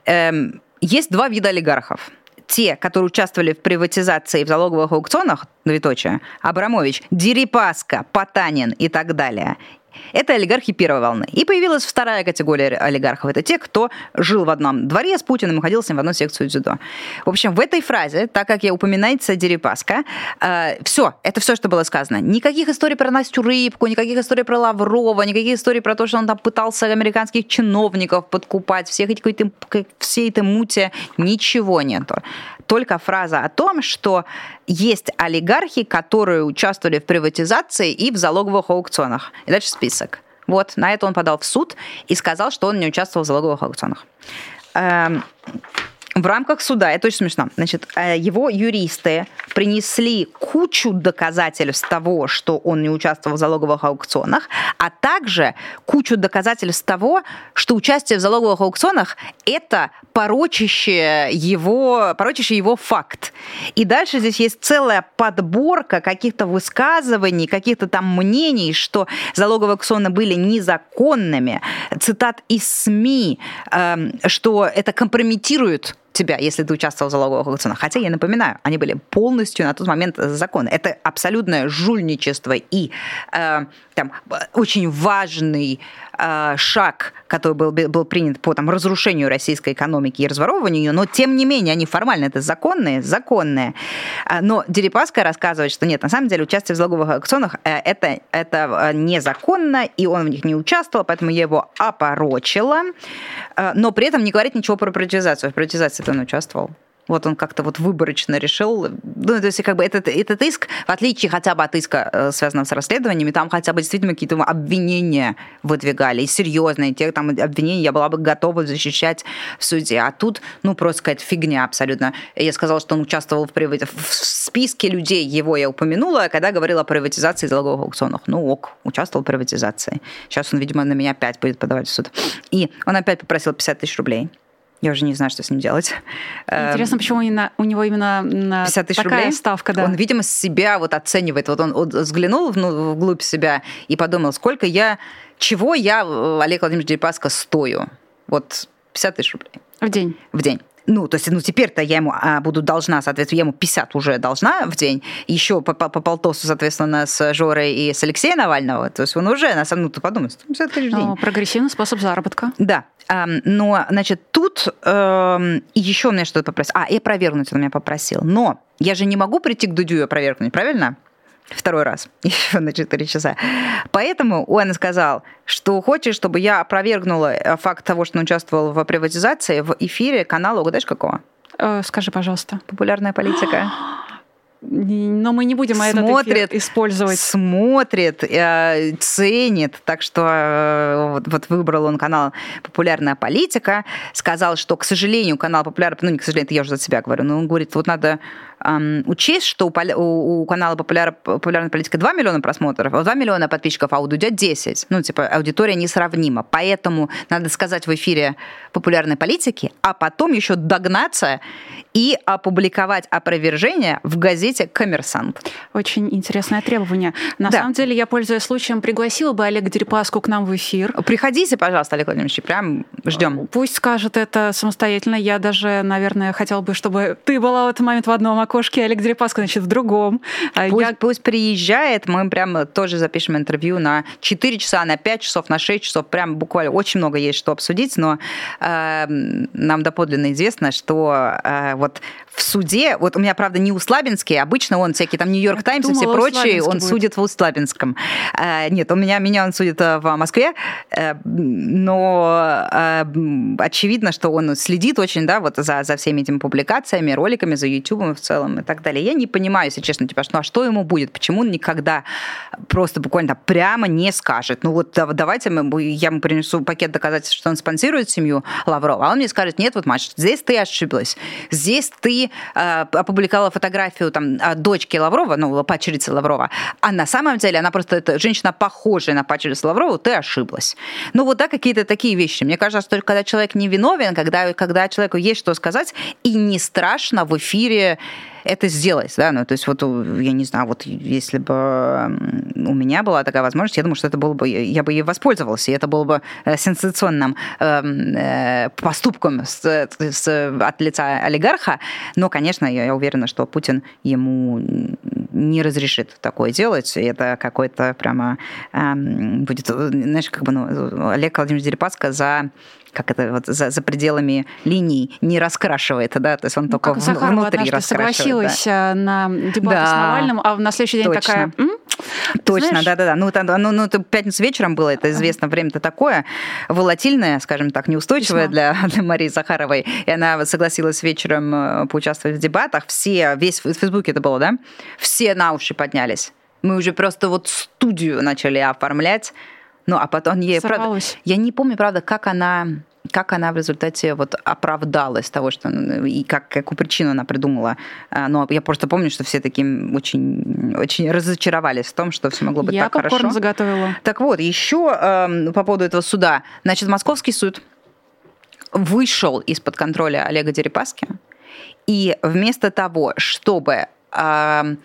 S2: Эм, есть два вида олигархов. Те, которые участвовали в приватизации в залоговых аукционах, двоеточие, Абрамович, Дерипаска, Потанин и так далее, это олигархи первой волны. И появилась вторая категория олигархов. Это те, кто жил в одном дворе с Путиным и ходил с ним в одну секцию дзюдо. В общем, в этой фразе, так как я упоминается Дерипаска, э, все, это все, что было сказано. Никаких историй про Настю Рыбку, никаких историй про Лаврова, никаких историй про то, что он там пытался американских чиновников подкупать, всех этих, всей этой мути, ничего нету только фраза о том, что есть олигархи, которые участвовали в приватизации и в залоговых аукционах. И дальше список. Вот, на это он подал в суд и сказал, что он не участвовал в залоговых аукционах. В рамках суда, это очень смешно, значит, э, его юристы принесли кучу доказательств того, что он не участвовал в залоговых аукционах, а также кучу доказательств того, что участие в залоговых аукционах – это порочащий его, порочащий его факт. И дальше здесь есть целая подборка каких-то высказываний, каких-то там мнений, что залоговые аукционы были незаконными, цитат из СМИ, эм, что это компрометирует тебя, если ты участвовал в залоговых аукционах. Хотя, я напоминаю, они были полностью на тот момент законы. Это абсолютное жульничество и э, там, очень важный э, шаг, который был, был принят по там, разрушению российской экономики и разворовыванию ее, но тем не менее они формально это законные, законные. А, но Дерипаска рассказывает, что нет, на самом деле участие в залоговых аукционах э, это, это э, незаконно, и он в них не участвовал, поэтому я его опорочила, э, но при этом не говорит ничего про приватизацию. В приватизации он участвовал. Вот он как-то вот выборочно решил. Ну, то есть как бы этот, этот иск, в отличие хотя бы от иска, э, связанного с расследованиями, там хотя бы действительно какие-то обвинения выдвигали, серьезные. Те там обвинения я была бы готова защищать в суде. А тут, ну, просто какая-то фигня абсолютно. Я сказала, что он участвовал в, приват... в списке людей, его я упомянула, когда говорила о приватизации залоговых аукционов. Ну, ок, участвовал в приватизации. Сейчас он, видимо, на меня опять будет подавать в суд. И он опять попросил 50 тысяч рублей. Я уже не знаю, что с ним делать.
S1: Интересно, почему у него именно 50 тысяч такая рублей? ставка, да?
S2: Он, видимо, себя вот оценивает. Вот он взглянул ну, вглубь себя и подумал, сколько я, чего я, Олег Владимирович Дерипаска, стою. Вот 50 тысяч рублей.
S1: В день?
S2: В день. Ну, то есть, ну, теперь-то я ему а, буду должна, соответственно, я ему 50 уже должна в день, еще по, по, по полтосу, соответственно, с Жорой и с Алексеем Навального, то есть он уже, на самом деле, ну, подумай, 150 тысяч в день.
S1: Прогрессивный способ заработка.
S2: Да, но, значит, тут э, еще у меня что-то попросил. А, и опровергнуть он меня попросил. Но я же не могу прийти к Дудю и опровергнуть, правильно? Второй раз, еще на 4 часа. Поэтому он сказал, что хочет, чтобы я опровергнула э, факт того, что он участвовал в приватизации в эфире канала, угадаешь, какого?
S1: Э, скажи, пожалуйста.
S2: Популярная политика.
S1: Но мы не будем смотрит, этот использовать.
S2: Смотрит, э, ценит. Так что э, вот, вот выбрал он канал «Популярная политика». Сказал, что, к сожалению, канал «Популярная...» Ну, не к сожалению, это я уже за себя говорю. Но он говорит, вот надо эм, учесть, что у, у, у канала Популяр, «Популярная политика» 2 миллиона просмотров, а 2 миллиона подписчиков, а у Дудя 10. Ну, типа, аудитория несравнима. Поэтому надо сказать в эфире «Популярной политики», а потом еще догнаться и опубликовать опровержение в газете «Коммерсант».
S1: Очень интересное требование. На да. самом деле, я, пользуясь случаем, пригласила бы Олега Дерипаску к нам в эфир.
S2: Приходите, пожалуйста, Олег Владимирович, прям ждем.
S1: Пусть скажет это самостоятельно. Я даже, наверное, хотела бы, чтобы ты была в этот момент в одном окошке, Олег Дерипаска, значит, в другом.
S2: А пусть, я... пусть приезжает, мы прям тоже запишем интервью на 4 часа, на 5 часов, на 6 часов. Прям буквально очень много есть что обсудить, но э, нам доподлинно известно, что э, вот в суде, вот у меня, правда, не Услабинский, обычно он всякие там Нью-Йорк Таймс и все прочие, он будет. судит в Услабинском. Э, нет, у меня, меня он судит э, в Москве, э, но очевидно, что он следит очень, да, вот за, за всеми этими публикациями, роликами, за YouTube в целом и так далее. Я не понимаю, если честно, типа, ну а что ему будет? Почему он никогда просто буквально прямо не скажет? Ну вот давайте мы, я ему принесу пакет доказательств, что он спонсирует семью Лаврова, а он мне скажет, нет, вот, Маш, здесь ты ошиблась, здесь ты э, опубликовала фотографию там дочки Лаврова, ну, пачерицы Лаврова, а на самом деле она просто это, женщина похожая на пачерицу Лаврову, ты ошиблась. Ну, вот да, какие-то такие вещи. Мне кажется, что когда человек не виновен, когда, когда человеку есть что сказать, и не страшно в эфире это сделать, да, ну, то есть вот, я не знаю, вот если бы у меня была такая возможность, я думаю, что это было бы, я бы ей воспользовалась, и это было бы э, сенсационным эм, э, поступком с, с, от лица олигарха, но, конечно, я, я уверена, что Путин ему не разрешит такое делать, и это какой-то прямо эм, будет, знаешь, как бы, ну, Олег Владимирович Дерипаска за как это вот за, за пределами линий не раскрашивает, да, то есть он ну, только как в, внутри раскрашивает.
S1: согласилась да. Э, на дебаты да. с Навальным, а на следующий день Точно. такая... М?
S2: Точно, да-да-да. Ну, это, ну, ну, пятницу вечером было, это известно, время-то такое волатильное, скажем так, неустойчивое для, для Марии Захаровой. И она согласилась вечером э, поучаствовать в дебатах. Все, весь в Фейсбуке это было, да? Все на уши поднялись. Мы уже просто вот студию начали оформлять ну, а потом ей, правда, я не помню, правда, как она как она в результате вот оправдалась того, что ну, и как, какую причину она придумала. А, но я просто помню, что все таким очень, очень разочаровались в том, что все могло быть
S1: я
S2: так хорошо. Я
S1: заготовила.
S2: Так вот, еще э, по поводу этого суда. Значит, Московский суд вышел из-под контроля Олега Дерипаски, и вместо того, чтобы э,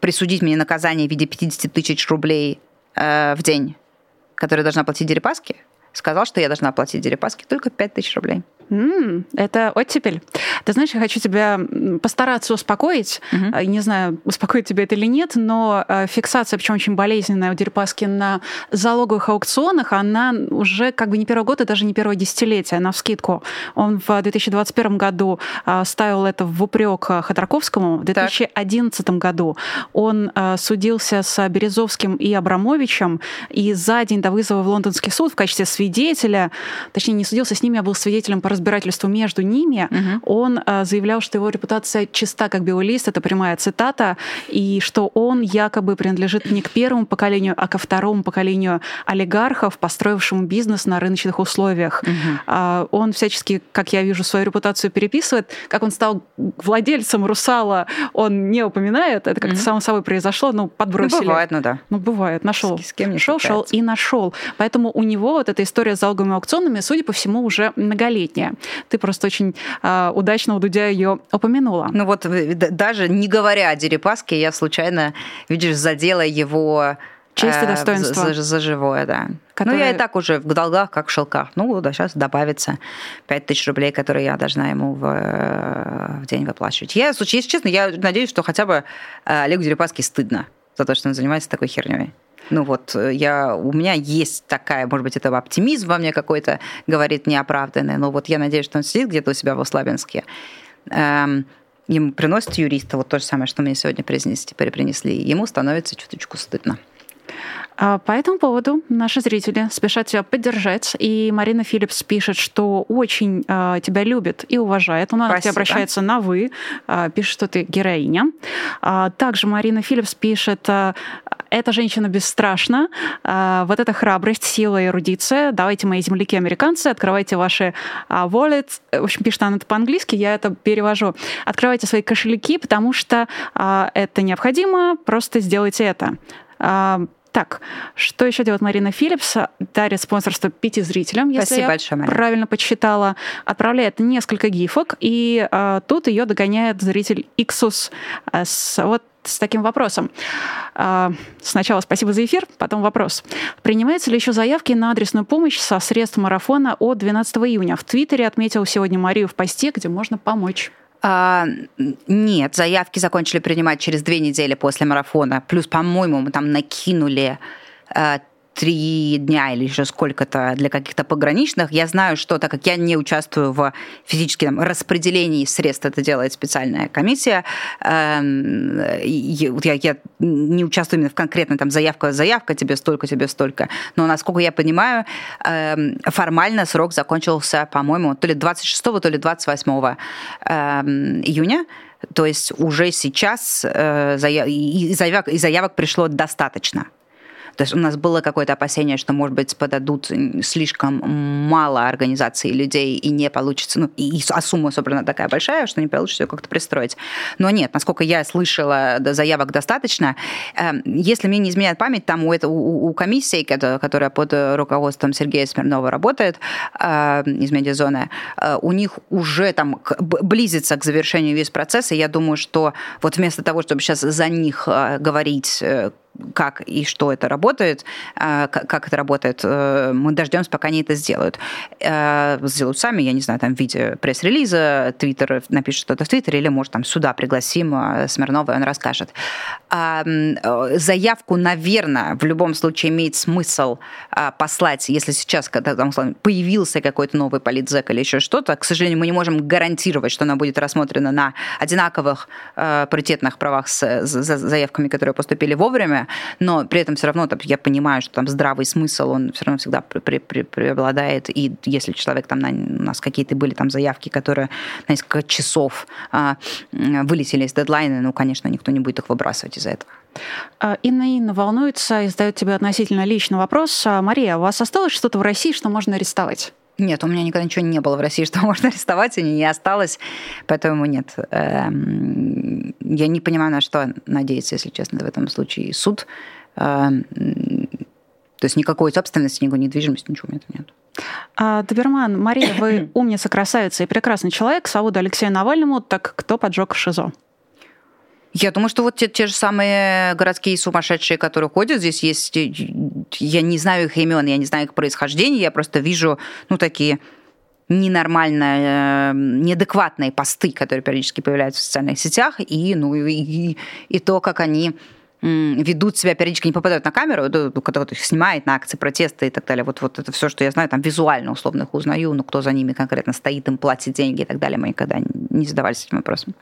S2: присудить мне наказание в виде 50 тысяч рублей э, в день которая должна платить Дерипаски, сказал, что я должна платить Дерипаски только 5 тысяч рублей.
S1: Mm, это оттепель. Ты знаешь, я хочу тебя постараться успокоить. Uh-huh. Не знаю, успокоит тебя это или нет, но э, фиксация, причем очень болезненная у Дерипаски на залоговых аукционах, она уже как бы не первый год и даже не первое десятилетие, на вскидку. Он в 2021 году э, ставил это в упрек Ходорковскому. В 2011 так. году он судился с Березовским и Абрамовичем, и за день до вызова в лондонский суд в качестве свидетеля, точнее, не судился с ними, а был свидетелем по разбирательству между ними, угу. он э, заявлял, что его репутация чиста как биолист, это прямая цитата, и что он якобы принадлежит не к первому поколению, а ко второму поколению олигархов, построившему бизнес на рыночных условиях. Угу. Он всячески, как я вижу, свою репутацию переписывает. Как он стал владельцем «Русала», он не упоминает. Это как-то угу. само собой произошло, ну, подбросили.
S2: Ну, бывает, ну да.
S1: Ну, бывает. Нашел. С, с кем не шел, шел и нашел. Поэтому у него вот эта история с залоговыми аукционами, судя по всему, уже многолетняя песня. Ты просто очень э, удачно у Дудя ее упомянула.
S2: Ну вот даже не говоря о Дерипаске, я случайно, видишь, задела его
S1: Честь и э, достоинство.
S2: За, за живое, да. Который... Ну, я и так уже в долгах, как в шелках. Ну, да, сейчас добавится 5 тысяч рублей, которые я должна ему в, э, в день выплачивать. Я, если честно, я надеюсь, что хотя бы э, Олегу Дерипаске стыдно за то, что он занимается такой херней. Ну вот, э, я, у меня есть такая, может быть, это оптимизм во мне какой-то, говорит неоправданный, но вот я надеюсь, что он сидит где-то у себя в Услабинске, эм, ему приносят юриста, вот то же самое, что мне сегодня принесли, принесли, ему становится чуточку стыдно.
S1: А по этому поводу наши зрители спешат тебя поддержать. И Марина Филлипс пишет, что очень э, тебя любит и уважает. Она Спасибо. к тебе обращается на «вы», э, пишет, что ты героиня. А также Марина Филлипс пишет, эта женщина бесстрашна, а, вот эта храбрость, сила и эрудиция. Давайте, мои земляки-американцы, открывайте ваши а, wallets. В общем, пишет она это по-английски, я это перевожу. Открывайте свои кошельки, потому что а, это необходимо, просто сделайте это. Так, что еще делает Марина Филлипс? Дарит спонсорство пяти зрителям, если
S2: Спасибо
S1: я
S2: большое, Марина.
S1: правильно подсчитала. Отправляет несколько гифок, и а, тут ее догоняет зритель Иксус а, с вот с таким вопросом. А, сначала спасибо за эфир, потом вопрос. Принимаются ли еще заявки на адресную помощь со средств марафона от 12 июня? В Твиттере отметил сегодня Марию в посте, где можно помочь.
S2: А, нет, заявки закончили принимать через две недели после марафона. Плюс, по-моему, мы там накинули а, три дня или еще сколько-то для каких-то пограничных. Я знаю, что так как я не участвую в физическом распределении средств, это делает специальная комиссия, эм, я, я не участвую именно в конкретной там заявка, заявка, тебе столько, тебе столько. Но, насколько я понимаю, эм, формально срок закончился, по-моему, то ли 26, то ли 28 эм, июня. То есть уже сейчас э, заявок, и заявок пришло достаточно. То есть у нас было какое-то опасение, что, может быть, подадут слишком мало организаций людей и не получится, ну, и, а сумма собрана такая большая, что не получится ее как-то пристроить. Но нет, насколько я слышала, заявок достаточно. Эм, если мне не изменяет память, там у, это, у, у комиссии, которая под руководством Сергея Смирнова работает э, из медиазоны, э, у них уже там близится к завершению весь процесс, и я думаю, что вот вместо того, чтобы сейчас за них э, говорить, как и что это работает, а, как это работает, э, мы дождемся, пока они это сделают. Э, сделают сами, я не знаю, там в виде пресс-релиза, Твиттер напишет что-то в Твиттере, или, может, там сюда пригласим э, Смирнова, и он расскажет. А, заявку, наверное, в любом случае имеет смысл а, послать, если сейчас, когда там появился какой-то новый политзек или еще что-то, к сожалению, мы не можем гарантировать, что она будет рассмотрена на одинаковых паритетных правах с заявками, которые поступили вовремя, но при этом все равно там, я понимаю, что там здравый смысл, он все равно всегда при, при, преобладает, и если человек там, на, у нас какие-то были там заявки, которые на несколько часов а, вылетели из дедлайна, ну, конечно, никто не будет их выбрасывать из-за этого.
S1: А, Инна Инна волнуется и задает тебе относительно личный вопрос. А, Мария, у вас осталось что-то в России, что можно арестовать?
S2: Нет, у меня никогда ничего не было в России, что можно арестовать, и не осталось, поэтому нет. Эм, я не понимаю, на что надеяться, если честно, в этом случае суд. Эм, то есть никакой собственности, никакой недвижимости, ничего у меня нет.
S1: А, Доберман, Мария, вы умница, красавица и прекрасный человек. Сауда Алексею Навальному, так кто поджег в ШИЗО?
S2: Я думаю, что вот те, те же самые городские сумасшедшие, которые ходят, здесь есть, я не знаю их имен, я не знаю их происхождения, я просто вижу, ну, такие ненормальные, э, неадекватные посты, которые периодически появляются в социальных сетях, и, ну, и, и то, как они ведут себя периодически, не попадают на камеру, когда вот их снимает на акции протеста и так далее. Вот, вот это все, что я знаю, там визуально условно их узнаю, но кто за ними конкретно стоит, им платит деньги и так далее, мы никогда не задавались этим вопросом.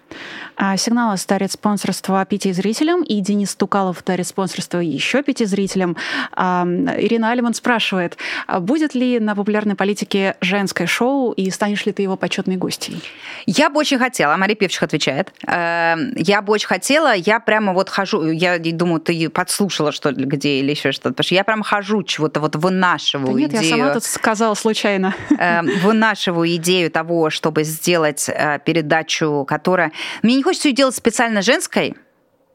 S1: А, Сигнал дарит спонсорство пяти зрителям, и Денис Тукалов дарит спонсорство еще пяти зрителям. А, Ирина Алиман спрашивает, а будет ли на популярной политике женское шоу, и станешь ли ты его почетной гостьей?
S2: Я бы очень хотела, Мария Певчих отвечает. Эм, я бы очень хотела, я прямо вот хожу, я думаю, ты подслушала что ли где или еще что-то. Потому что я прям хожу, чего-то вот вынашиваю да нет,
S1: идею. я сама тут сказала случайно.
S2: Эм, вынашиваю идею того, чтобы сделать э, передачу, которая... Мне не хочется ее делать специально женской,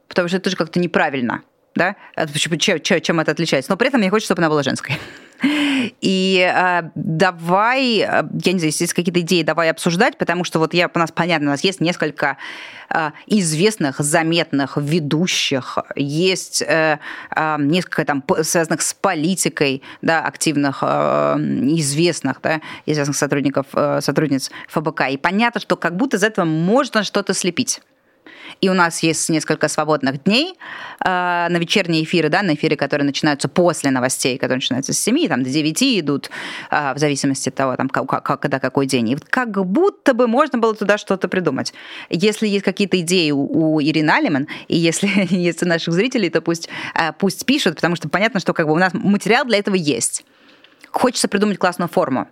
S2: потому что это тоже как-то неправильно да, чем, чем это отличается. Но при этом мне хочется, чтобы она была женской. И э, давай, э, я не знаю, есть какие-то идеи, давай обсуждать, потому что вот я, у нас понятно, у нас есть несколько э, известных, заметных ведущих, есть э, э, несколько там связанных с политикой, да, активных, э, известных, да, известных сотрудников, э, сотрудниц ФБК. И понятно, что как будто из этого можно что-то слепить. И у нас есть несколько свободных дней э, на вечерние эфиры, да, на эфиры, которые начинаются после новостей, которые начинаются с 7, там, до 9 идут, э, в зависимости от того, там, как, когда какой день. И как будто бы можно было туда что-то придумать. Если есть какие-то идеи у, у Ирины Алиман, и если есть у наших зрителей, то пусть, э, пусть пишут, потому что понятно, что как бы у нас материал для этого есть. Хочется придумать классную форму.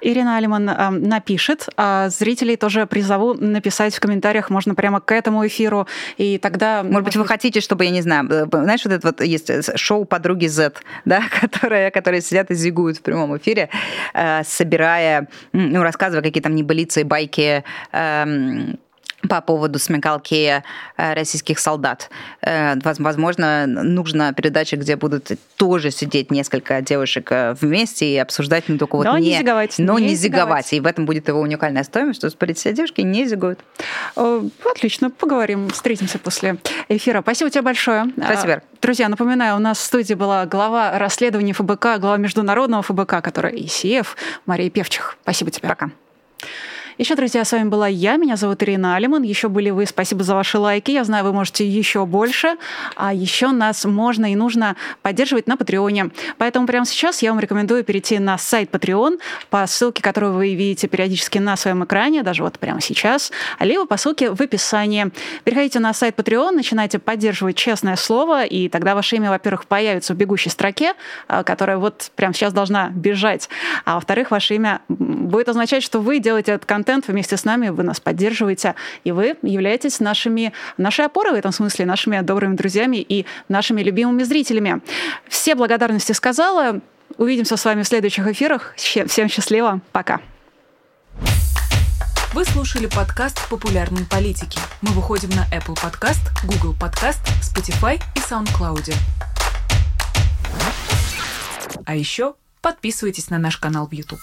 S1: Ирина Алиман э, напишет, а зрителей тоже призову написать в комментариях, можно прямо к этому эфиру, и тогда...
S2: Может быть, вы хотите, чтобы, я не знаю, э, знаешь, вот это вот есть э, шоу «Подруги Z», да, которые, которые сидят и зигуют в прямом эфире, э, собирая, ну, рассказывая какие там небылицы, байки, э, по поводу смекалки э, российских солдат. Э, возможно, нужна передача, где будут тоже сидеть несколько девушек э, вместе и обсуждать, ну, только вот
S1: но
S2: не...
S1: не зиговать.
S2: Но не, не зиговать. И в этом будет его уникальная стоимость, что смотрите, все девушки не зигуют.
S1: Отлично, поговорим, встретимся после эфира. Спасибо тебе большое.
S2: Спасибо.
S1: Друзья, напоминаю, у нас в студии была глава расследования ФБК, глава международного ФБК, которая ИСИФ, Мария Певчих. Спасибо тебе.
S2: Пока.
S1: Еще, друзья, с вами была я, меня зовут Ирина Алиман. Еще были вы, спасибо за ваши лайки. Я знаю, вы можете еще больше. А еще нас можно и нужно поддерживать на Патреоне. Поэтому прямо сейчас я вам рекомендую перейти на сайт Patreon по ссылке, которую вы видите периодически на своем экране, даже вот прямо сейчас, либо по ссылке в описании. Переходите на сайт Patreon, начинайте поддерживать честное слово, и тогда ваше имя, во-первых, появится в бегущей строке, а, которая вот прямо сейчас должна бежать, а во-вторых, ваше имя будет означать, что вы делаете этот контент контент вместе с нами, вы нас поддерживаете, и вы являетесь нашими, нашей опорой в этом смысле, нашими добрыми друзьями и нашими любимыми зрителями. Все благодарности сказала. Увидимся с вами в следующих эфирах. Всем счастливо. Пока.
S3: Вы слушали подкаст «Популярные политики». Мы выходим на Apple Podcast, Google Podcast, Spotify и SoundCloud. А еще подписывайтесь на наш канал в YouTube.